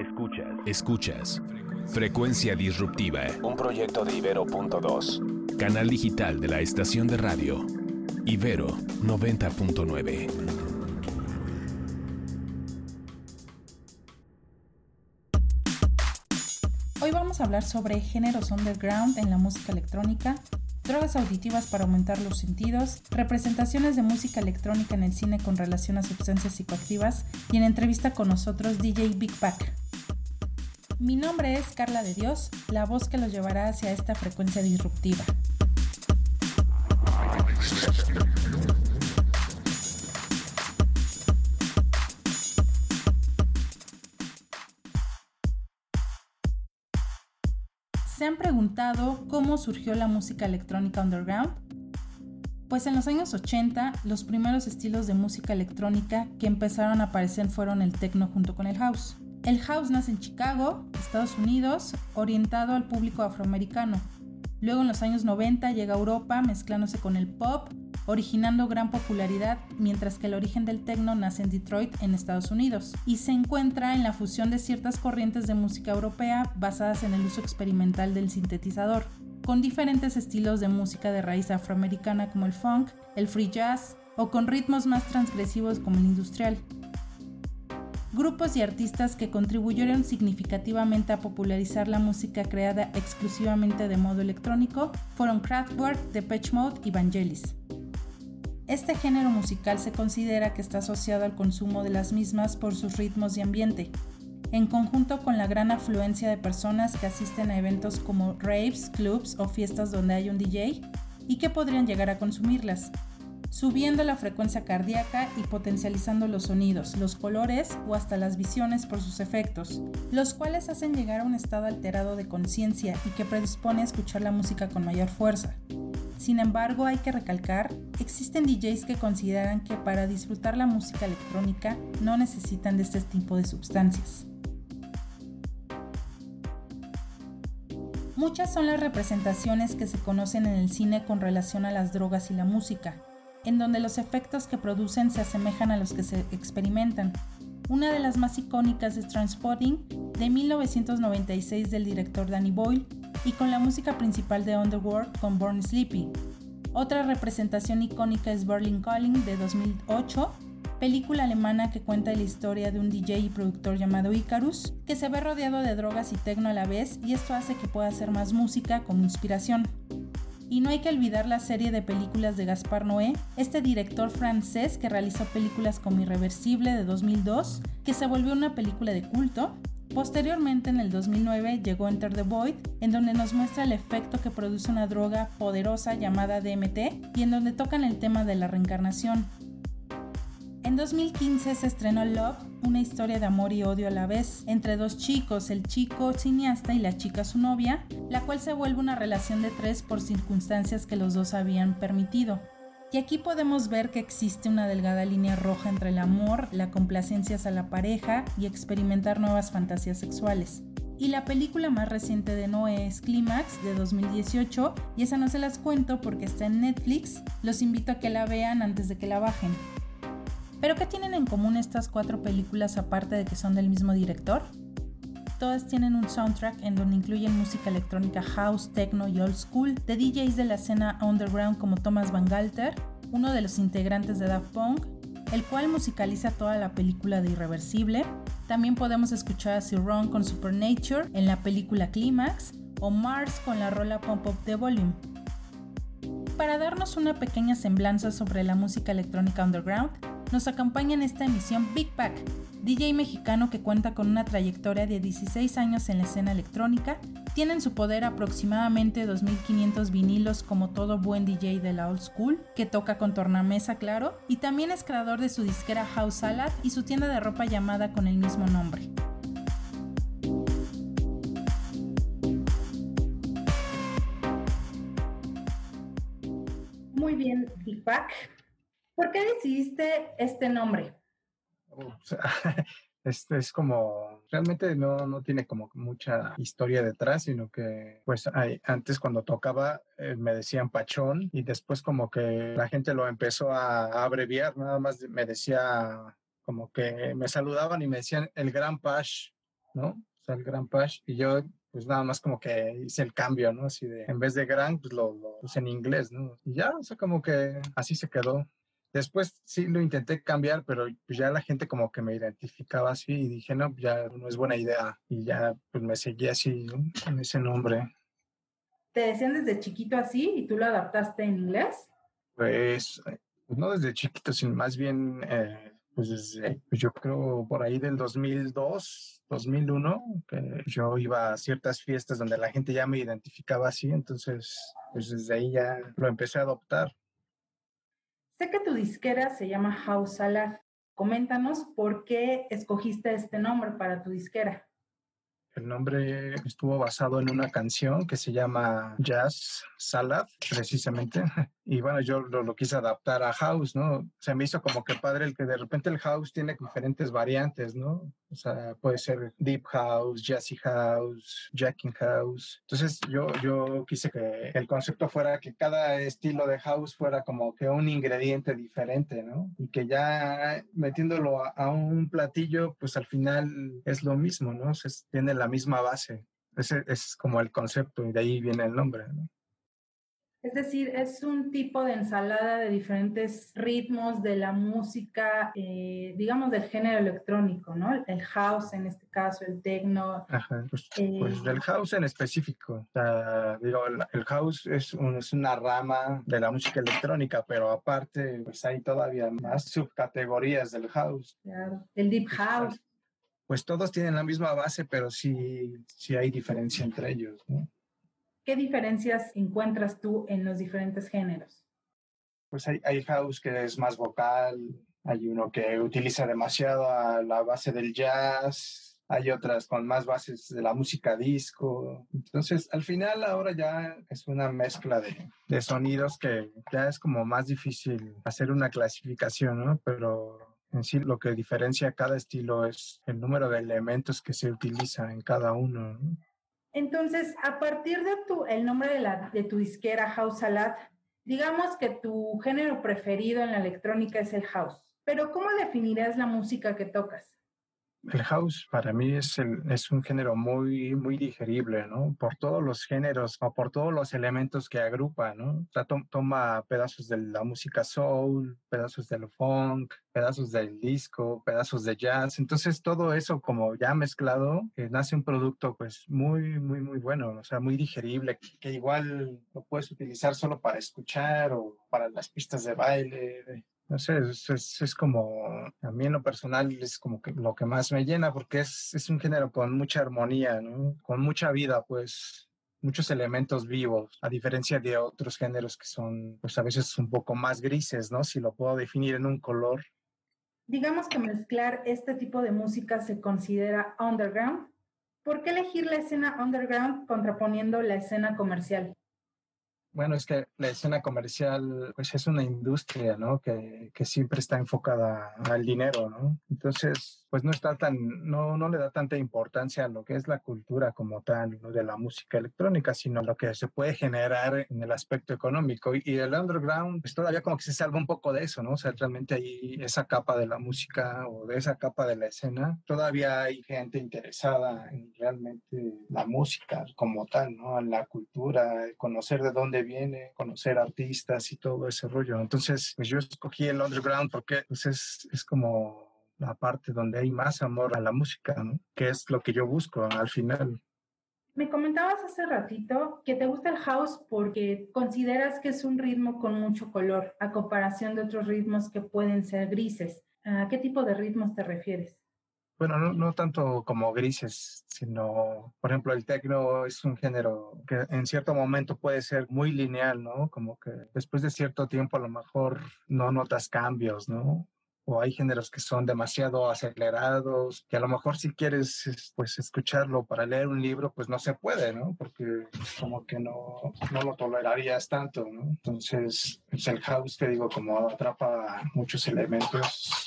Escuchas. Escuchas. Frecuencia Disruptiva. Un proyecto de Ibero.2. Canal digital de la estación de radio. Ibero 90.9. Hoy vamos a hablar sobre géneros underground en la música electrónica, drogas auditivas para aumentar los sentidos, representaciones de música electrónica en el cine con relación a sustancias psicoactivas y en entrevista con nosotros DJ Big Pack. Mi nombre es Carla de Dios, la voz que los llevará hacia esta frecuencia disruptiva. ¿Se han preguntado cómo surgió la música electrónica underground? Pues en los años 80, los primeros estilos de música electrónica que empezaron a aparecer fueron el techno junto con el house. El house nace en Chicago, Estados Unidos, orientado al público afroamericano. Luego en los años 90 llega a Europa mezclándose con el pop, originando gran popularidad, mientras que el origen del techno nace en Detroit, en Estados Unidos, y se encuentra en la fusión de ciertas corrientes de música europea basadas en el uso experimental del sintetizador, con diferentes estilos de música de raíz afroamericana como el funk, el free jazz, o con ritmos más transgresivos como el industrial grupos y artistas que contribuyeron significativamente a popularizar la música creada exclusivamente de modo electrónico fueron Kraftwerk, Depeche Mode y Vangelis. Este género musical se considera que está asociado al consumo de las mismas por sus ritmos y ambiente, en conjunto con la gran afluencia de personas que asisten a eventos como raves, clubs o fiestas donde hay un DJ y que podrían llegar a consumirlas, subiendo la frecuencia cardíaca y potencializando los sonidos, los colores o hasta las visiones por sus efectos, los cuales hacen llegar a un estado alterado de conciencia y que predispone a escuchar la música con mayor fuerza. Sin embargo, hay que recalcar, existen DJs que consideran que para disfrutar la música electrónica no necesitan de este tipo de sustancias. Muchas son las representaciones que se conocen en el cine con relación a las drogas y la música, en donde los efectos que producen se asemejan a los que se experimentan. Una de las más icónicas es Transpotting, de 1996 del director Danny Boyle, y con la música principal de Underworld con Born Sleepy. Otra representación icónica es Berlin Calling de 2008, película alemana que cuenta la historia de un DJ y productor llamado Icarus, que se ve rodeado de drogas y tecno a la vez y esto hace que pueda hacer más música como inspiración. Y no hay que olvidar la serie de películas de Gaspar Noé, este director francés que realizó películas como Irreversible de 2002, que se volvió una película de culto. Posteriormente, en el 2009, llegó Enter the Void, en donde nos muestra el efecto que produce una droga poderosa llamada DMT y en donde tocan el tema de la reencarnación, en 2015 se estrenó Love, una historia de amor y odio a la vez, entre dos chicos, el chico cineasta y la chica su novia, la cual se vuelve una relación de tres por circunstancias que los dos habían permitido. Y aquí podemos ver que existe una delgada línea roja entre el amor, la complacencia hacia la pareja y experimentar nuevas fantasías sexuales. Y la película más reciente de Noé es Clímax de 2018 y esa no se las cuento porque está en Netflix. Los invito a que la vean antes de que la bajen. ¿Pero qué tienen en común estas cuatro películas aparte de que son del mismo director? Todas tienen un soundtrack en donde incluyen música electrónica house, techno y old school de DJs de la escena underground como Thomas Van Galter, uno de los integrantes de Daft Punk, el cual musicaliza toda la película de Irreversible. También podemos escuchar a Sir con Supernature en la película Climax o Mars con la rola Pump Up the Volume. Para darnos una pequeña semblanza sobre la música electrónica underground, nos acompaña en esta emisión Big Pack, DJ mexicano que cuenta con una trayectoria de 16 años en la escena electrónica, tiene en su poder aproximadamente 2.500 vinilos como todo buen DJ de la old school, que toca con tornamesa claro, y también es creador de su disquera House Salad y su tienda de ropa llamada con el mismo nombre. Muy bien, Big Pack. ¿Por qué decidiste este nombre? Este es como, realmente no, no tiene como mucha historia detrás, sino que pues hay, antes cuando tocaba eh, me decían Pachón y después como que la gente lo empezó a, abreviar, nada más me decía como que me saludaban y me decían el Gran Pach ¿no? O sea, el Grand Patch. Y yo, pues nada más como que hice el cambio, ¿no? Así de, en vez de Grand, pues lo, lo puse en inglés, ¿no? Y ya, o sea, como que así se quedó. Después sí lo intenté cambiar, pero pues ya la gente como que me identificaba así y dije, no, ya no es buena idea. Y ya pues me seguí así, ¿no? en ese nombre. ¿Te decían desde chiquito así y tú lo adaptaste en inglés? Pues, pues no desde chiquito, sino más bien, eh, pues desde, pues yo creo por ahí del 2002, 2001, que yo iba a ciertas fiestas donde la gente ya me identificaba así, entonces pues desde ahí ya lo empecé a adoptar. Sé que tu disquera se llama House Salad. Coméntanos por qué escogiste este nombre para tu disquera. El nombre estuvo basado en una canción que se llama Jazz Salad, precisamente. Y bueno, yo lo, quise adaptar a House, ¿no? Se me hizo como que padre el que de repente el House tiene diferentes variantes, ¿no? O sea, puede ser Deep House, Jazzy House, Jacking House. Entonces yo, yo quise que el concepto fuera que cada estilo de House fuera como que un ingrediente diferente, ¿no? Y que ya metiéndolo a, un platillo, pues al final es lo mismo, ¿no? O tiene la misma base. Ese es como el concepto y de ahí viene el nombre, ¿no? Es decir, es un tipo de ensalada de diferentes ritmos de la música, eh, digamos, del género electrónico, ¿no? El house en este caso, el techno. Ajá, pues, eh, pues del house en específico. O sea, digo, el, el house es, un, es, una rama de la música electrónica, pero aparte, pues hay todavía más subcategorías del house. Claro, el deep pues, house. Pues todos tienen la misma base, pero sí, sí hay diferencia entre ellos, ¿no? ¿Qué diferencias encuentras tú en los diferentes géneros? Pues hay, house que es más vocal, hay uno que utiliza demasiado la base del jazz, hay otras con más bases de la música disco. Entonces, al final ahora ya es una mezcla de, de sonidos que ya es como más difícil hacer una clasificación, ¿no? Pero en sí lo que diferencia cada estilo es el número de elementos que se utiliza en cada uno. ¿no? Entonces, a partir de tu, el nombre de, la, de tu disquera House Salad, digamos que tu género preferido en la electrónica es el house, pero ¿cómo definirías la música que tocas? El house para mí es, el, es un género muy, muy digerible, ¿no? Por todos los géneros o por todos los elementos que agrupa, ¿no? Toma pedazos de la música soul, pedazos del funk, pedazos del disco, pedazos de jazz. Entonces, todo eso como ya mezclado, que nace un producto pues muy, muy, muy bueno, o sea, muy digerible, que, que igual lo puedes utilizar solo para escuchar o para las pistas de baile, no sé, es, es, como, a mí en lo personal es como que lo que más me llena porque es, es un género con mucha armonía. Con mucha vida, pues muchos elementos vivos, a diferencia de otros géneros que son, pues a veces un poco más grises, ¿no? Si lo puedo definir en un color. Digamos que mezclar este tipo de música se considera underground. ¿Por qué elegir la escena underground contraponiendo la escena comercial? Bueno, es que la escena comercial pues es una industria, ¿no? Que, que, siempre está enfocada al dinero, ¿no? Entonces, pues no está tan, no, no le da tanta importancia a lo que es la cultura como tal, ¿no? De la música electrónica, sino lo que se puede generar en el aspecto económico. Y, el underground, pues todavía como que se salva un poco de eso, ¿no? O sea, realmente hay esa capa de la música o de esa capa de la escena, todavía hay gente interesada en realmente la música como tal, ¿no? En la cultura, conocer de dónde viene, conocer artistas y todo ese rollo. Entonces, pues yo escogí el underground porque pues es, es como la parte donde hay más amor a la música, ¿no? que es lo que yo busco al final. Me comentabas hace ratito que te gusta el house porque consideras que es un ritmo con mucho color, a comparación de otros ritmos que pueden ser grises. ¿A qué tipo de ritmos te refieres? Bueno, no, no, tanto como grises, sino, por ejemplo, el techno es un género que en cierto momento puede ser muy lineal, ¿no? Como que después de cierto tiempo a lo mejor no notas cambios, ¿no? O hay géneros que son demasiado acelerados, que a lo mejor si quieres pues escucharlo para leer un libro, pues no se puede, ¿no? Porque como que no, no lo tolerarías tanto, ¿no? Entonces, pues el house, te digo, como atrapa muchos elementos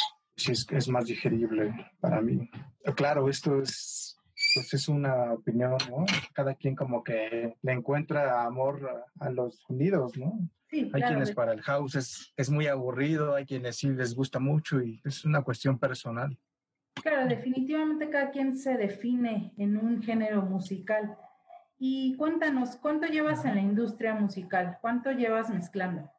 sí es, es más digerible para mí. Claro, esto es, pues es una opinión, ¿no? Cada quien como que le encuentra amor a, a los sonidos, ¿no? Sí, hay claro. quienes para el house es, es muy aburrido, hay quienes sí les gusta mucho y es una cuestión personal. Claro, definitivamente cada quien se define en un género musical. Y cuéntanos, ¿cuánto llevas en la industria musical? ¿Cuánto llevas mezclando?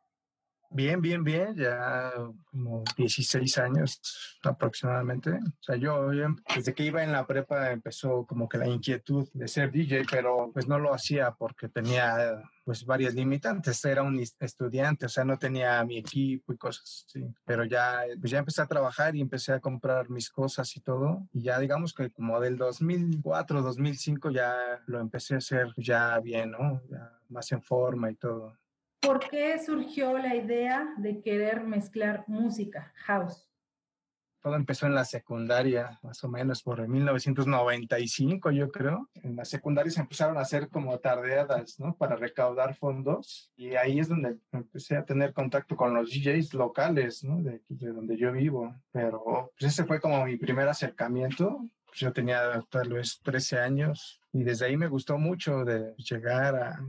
Bien, bien, bien, ya como 16 años aproximadamente. O sea, yo desde que iba en la prepa empezó como que la inquietud de ser DJ, pero pues no lo hacía porque tenía pues varias limitantes. Era un estudiante, o sea, no tenía mi equipo y cosas así. Pero ya, pues ya empecé a trabajar y empecé a comprar mis cosas y todo. Y ya digamos que como del 2004, 2005 ya lo empecé a hacer ya bien, ¿no? Ya más en forma y todo. ¿Por qué surgió la idea de querer mezclar música, house? Todo empezó en la secundaria, más o menos por 1995, yo creo. En la secundaria se empezaron a hacer como tardeadas, ¿no? Para recaudar fondos. Y ahí es donde empecé a tener contacto con los DJs locales, ¿no? De, de donde yo vivo. Pero pues ese fue como mi primer acercamiento. Pues yo tenía tal vez 13 años y desde ahí me gustó mucho de llegar a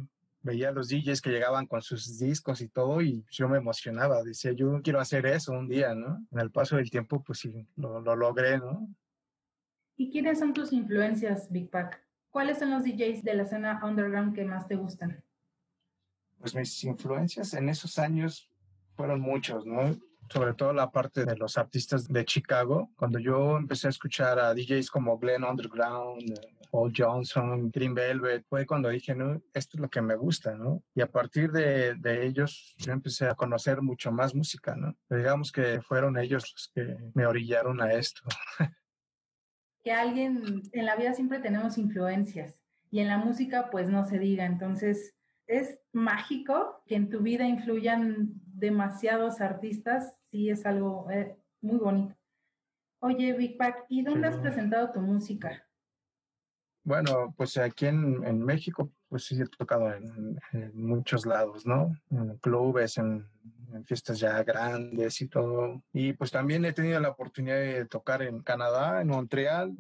veía a los DJs que llegaban con sus discos y todo y yo me emocionaba, decía yo quiero hacer eso un día, ¿no? En el paso del tiempo pues sí, lo, lo logré, ¿no? ¿Y quiénes son tus influencias, Big Pack? ¿Cuáles son los DJs de la escena underground que más te gustan? Pues mis influencias en esos años fueron muchos, ¿no? Sobre todo la parte de los artistas de Chicago. Cuando yo empecé a escuchar a DJs como Glenn Underground, Paul Johnson, Green Velvet, fue cuando dije, no, esto es lo que me gusta, ¿no? Y a partir de, de ellos yo empecé a conocer mucho más música, ¿no? digamos que fueron ellos los que me orillaron a esto. que alguien, en la vida siempre tenemos influencias y en la música pues no se diga, entonces es mágico que en tu vida influyan demasiados artistas, sí es algo eh, muy bonito. Oye, Big Pack, ¿y dónde has presentado tu música? Bueno, pues aquí en, en México, pues sí he tocado en, muchos lados, ¿no? En clubes, en, en, fiestas ya grandes y todo. Y pues también he tenido la oportunidad de tocar en Canadá, en Montreal,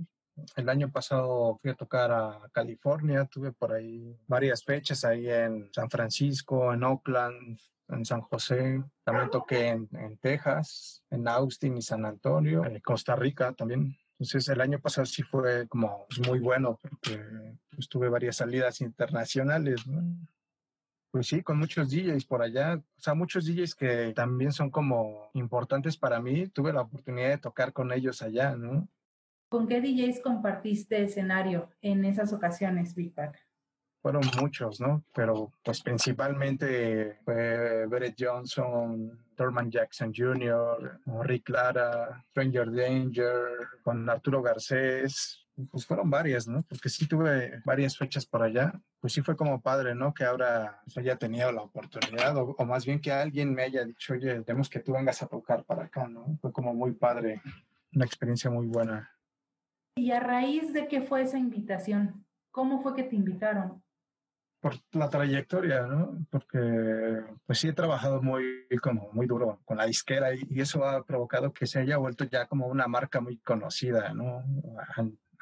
el año pasado fui a tocar a California, tuve por ahí varias fechas ahí en San Francisco, en Oakland, en San José, también toqué en, Texas, en Austin y San Antonio, en Costa Rica también. Entonces el año pasado sí fue como pues, muy bueno porque pues, tuve varias salidas internacionales. Pues sí, con muchos DJs por allá, o sea, muchos DJs que también son como importantes para mí. Tuve la oportunidad de tocar con ellos allá, ¿no? ¿Con qué DJs compartiste escenario en esas ocasiones, Big Pack? Fueron muchos, ¿no? Pero pues principalmente fue Brett Johnson, Thurman Jackson Jr., Rick Lara, Stranger Danger, con Arturo Garcés, pues fueron varias, ¿no? Porque sí tuve varias fechas por allá. Pues sí fue como padre, ¿no? Que ahora pues, haya tenido la oportunidad, o, o, más bien que alguien me haya dicho, oye, tenemos que tú vengas a tocar para acá, ¿no? Fue como muy padre, una experiencia muy buena. ¿Y a raíz de qué fue esa invitación? ¿Cómo fue que te invitaron? Por la trayectoria, ¿no? Porque pues sí he trabajado muy, como muy duro con la disquera y, y eso ha provocado que se haya vuelto ya como una marca muy conocida, ¿no?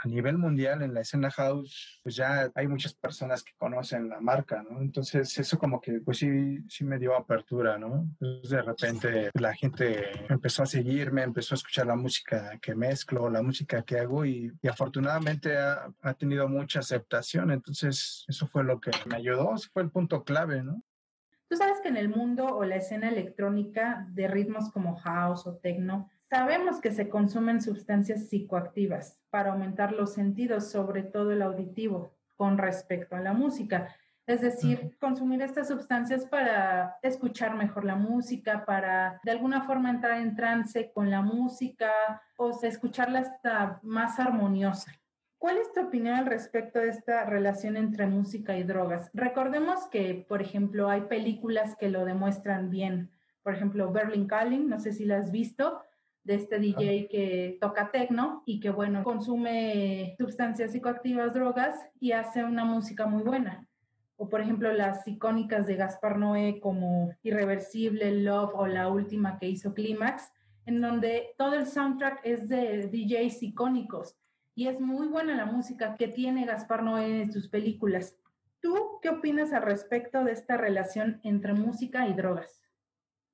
A nivel mundial en la escena house, pues ya hay muchas personas que conocen la marca, ¿no? Entonces eso como que pues sí, sí me dio apertura, ¿no? De repente la gente empezó a seguirme, empezó a escuchar la música que mezclo, la música que hago y, afortunadamente ha, ha, tenido mucha aceptación. Entonces eso fue lo que me ayudó, eso fue el punto clave, ¿no? Tú sabes que en el mundo o la escena electrónica de ritmos como house o techno, Sabemos que se consumen sustancias psicoactivas para aumentar los sentidos, sobre todo el auditivo, con respecto a la música. Es decir, consumir estas sustancias para escuchar mejor la música, para de alguna forma entrar en trance con la música o escucharla hasta más armoniosa. ¿Cuál es tu opinión al respecto de esta relación entre música y drogas? Recordemos que, por ejemplo, hay películas que lo demuestran bien. Por ejemplo, Berlin Calling, no sé si la has visto, de este DJ que toca techno y que, bueno, consume sustancias psicoactivas, drogas y hace una música muy buena. O, por ejemplo, las icónicas de Gaspar Noé como Irreversible, Love o la última que hizo Clímax, en donde todo el soundtrack es de DJs icónicos y es muy buena la música que tiene Gaspar Noé en sus películas. ¿Tú qué opinas al respecto de esta relación entre música y drogas?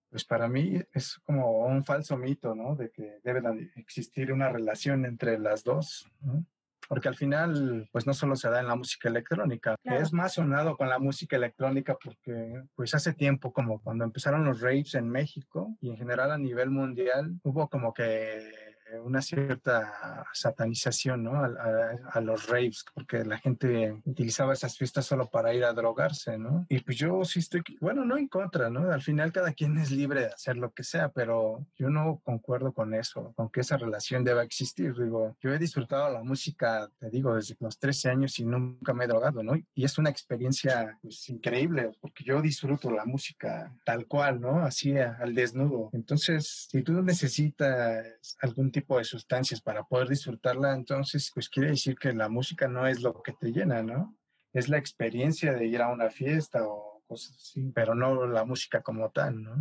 Pues para mí es como un falso mito, ¿no? De que debe existir una relación entre las dos, ¿no? porque al final, pues no solo se da en la música electrónica, es más sonado con la música electrónica porque pues hace tiempo, como cuando empezaron los raves en México y en general a nivel mundial, hubo como que una cierta satanización ¿no? a, los raves, porque la gente utilizaba esas fiestas solo para ir a drogarse, ¿no? Y pues yo sí estoy, bueno, no en contra, ¿no? Al final cada quien es libre de hacer lo que sea, pero yo no concuerdo con eso, con que esa relación deba existir. Digo, yo he disfrutado la música, te digo, desde los 13 años y nunca me he drogado, ¿no? Y es una experiencia pues, increíble, porque yo disfruto la música tal cual, ¿no? Así al desnudo. Entonces, si tú necesitas algún tipo tipo de sustancias para poder disfrutarla, entonces pues quiere decir que la música no es lo que te llena, ¿no? Es la experiencia de ir a una fiesta o cosas así, pero no la música como tal, ¿no?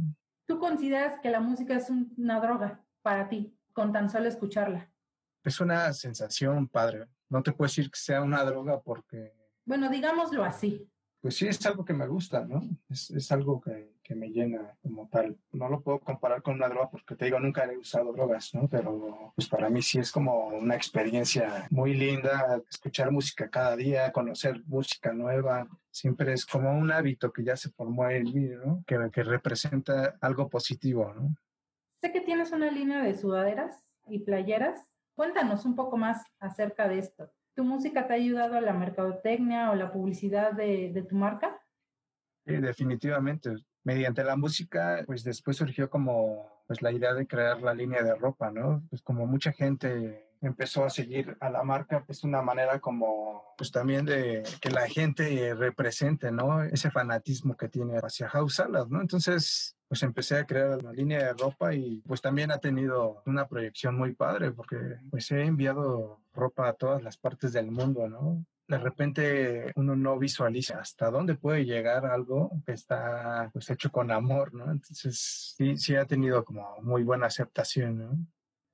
¿Tú consideras que la música es una droga para ti, con tan solo escucharla? Es una sensación, padre. No te puedo decir que sea una droga porque... Bueno, digámoslo así pues sí es algo que me gusta, ¿no? Es, es algo que, que, me llena como tal. No lo puedo comparar con una droga porque te digo, nunca he usado drogas, ¿no? Pero pues para mí sí es como una experiencia muy linda, escuchar música cada día, conocer música nueva. Siempre es como un hábito que ya se formó en mí, ¿no? Que, que representa algo positivo, ¿no? Sé que tienes una línea de sudaderas y playeras. Cuéntanos un poco más acerca de esto. ¿Tu música te ha ayudado a la mercadotecnia o la publicidad de, tu marca? Sí, definitivamente. Mediante la música, pues después surgió como pues la idea de crear la línea de ropa, ¿no? Pues como mucha gente empezó a seguir a la marca, pues una manera como, pues también de que la gente represente, ¿no? Ese fanatismo que tiene hacia House Salad, ¿no? Entonces, pues empecé a crear una línea de ropa y pues también ha tenido una proyección muy padre porque pues he enviado ropa a todas las partes del mundo, ¿no? De repente uno no visualiza hasta dónde puede llegar algo que está pues hecho con amor, ¿no? Entonces sí, sí ha tenido como muy buena aceptación, ¿no?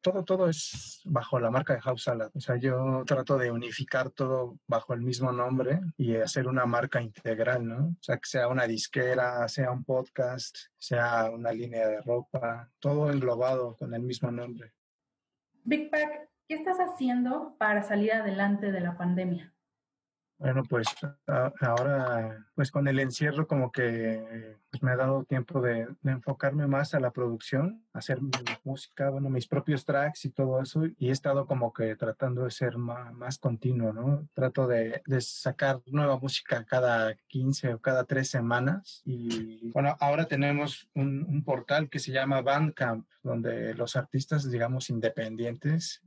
todo, todo es bajo la marca de House Salad. O sea, yo trato de unificar todo bajo el mismo nombre y hacer una marca integral, ¿no? O sea, que sea una disquera, sea un podcast, sea una línea de ropa, todo englobado con el mismo nombre. Big Pack, ¿qué estás haciendo para salir adelante de la pandemia? Bueno, pues ahora, pues con el encierro como que pues me ha dado tiempo de, enfocarme más a la producción, hacer mi música, bueno, mis propios tracks y todo eso, y he estado como que tratando de ser más, continuo, ¿no? Trato de, sacar nueva música cada 15 o cada 3 semanas, y bueno, ahora tenemos un, un portal que se llama Bandcamp, donde los artistas, digamos, independientes,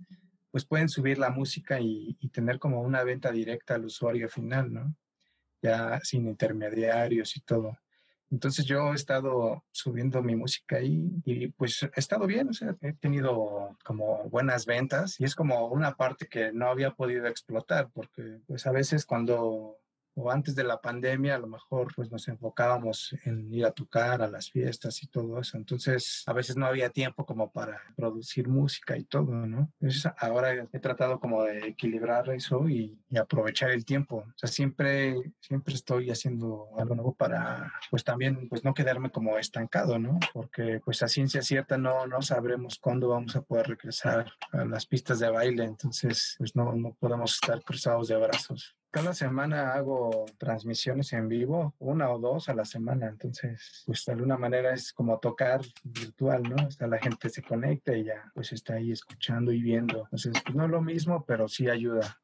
pues pueden subir la música y, tener como una venta directa al usuario final, ¿no? Ya sin intermediarios y todo. Entonces yo he estado subiendo mi música ahí y pues he estado bien, o sea, he tenido como buenas ventas y es como una parte que no había podido explotar porque pues a veces cuando o antes de la pandemia a lo mejor pues nos enfocábamos en ir a tocar a las fiestas y todo eso. Entonces a veces no había tiempo como para producir música y todo, ¿no? Entonces ahora he tratado como de equilibrar eso y, aprovechar el tiempo. O sea, siempre, siempre estoy haciendo algo nuevo para pues también pues no quedarme como estancado, ¿no? Porque pues a ciencia cierta no, no sabremos cuándo vamos a poder regresar a las pistas de baile. Entonces pues no, no podemos estar cruzados de brazos cada semana hago transmisiones en vivo, una o dos a la semana, entonces, pues de alguna manera es como tocar virtual, ¿no? Sea, la gente se conecta y ya, pues está ahí escuchando y viendo. Entonces, pues, no es lo mismo, pero sí ayuda.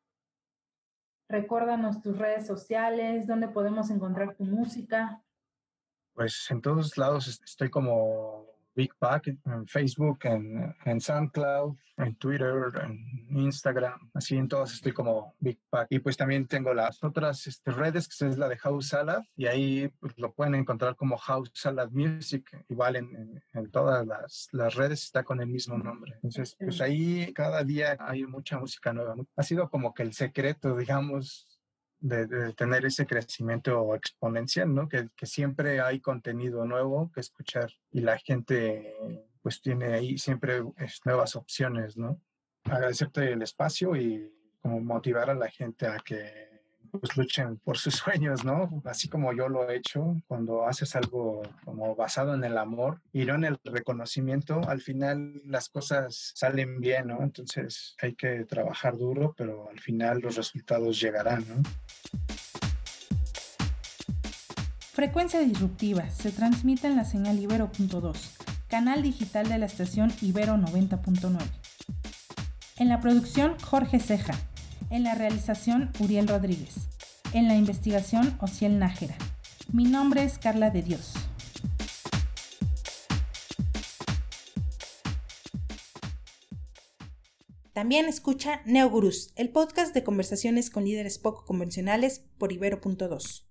Recuérdanos tus redes sociales, dónde podemos encontrar tu música. Pues en todos lados estoy como Big Pack en Facebook, en, en, SoundCloud, en Twitter, en Instagram. Así en todas estoy como Big Pack. Y pues también tengo las otras este, redes, que es la de House Salad, y ahí pues, lo pueden encontrar como House Salad Music. Igual en, en, todas las, las, redes está con el mismo nombre. Entonces, pues ahí cada día hay mucha música nueva. Ha sido como que el secreto, digamos, de, tener ese crecimiento exponencial, ¿no? Que, que, siempre hay contenido nuevo que escuchar y la gente pues tiene ahí siempre nuevas opciones, ¿no? Agradecerte el espacio y como motivar a la gente a que pues luchen por sus sueños, ¿no? Así como yo lo he hecho, cuando haces algo como basado en el amor y no en el reconocimiento, al final las cosas salen bien, ¿no? Entonces hay que trabajar duro, pero al final los resultados llegarán, ¿no? Frecuencia disruptiva se transmite en la señal Ibero.2, canal digital de la estación Ibero 90.9. En la producción Jorge Ceja, en la realización Uriel Rodríguez, en la investigación Ociel Nájera. Mi nombre es Carla de Dios. También escucha Neogurús, el podcast de conversaciones con líderes poco convencionales por Ibero.2.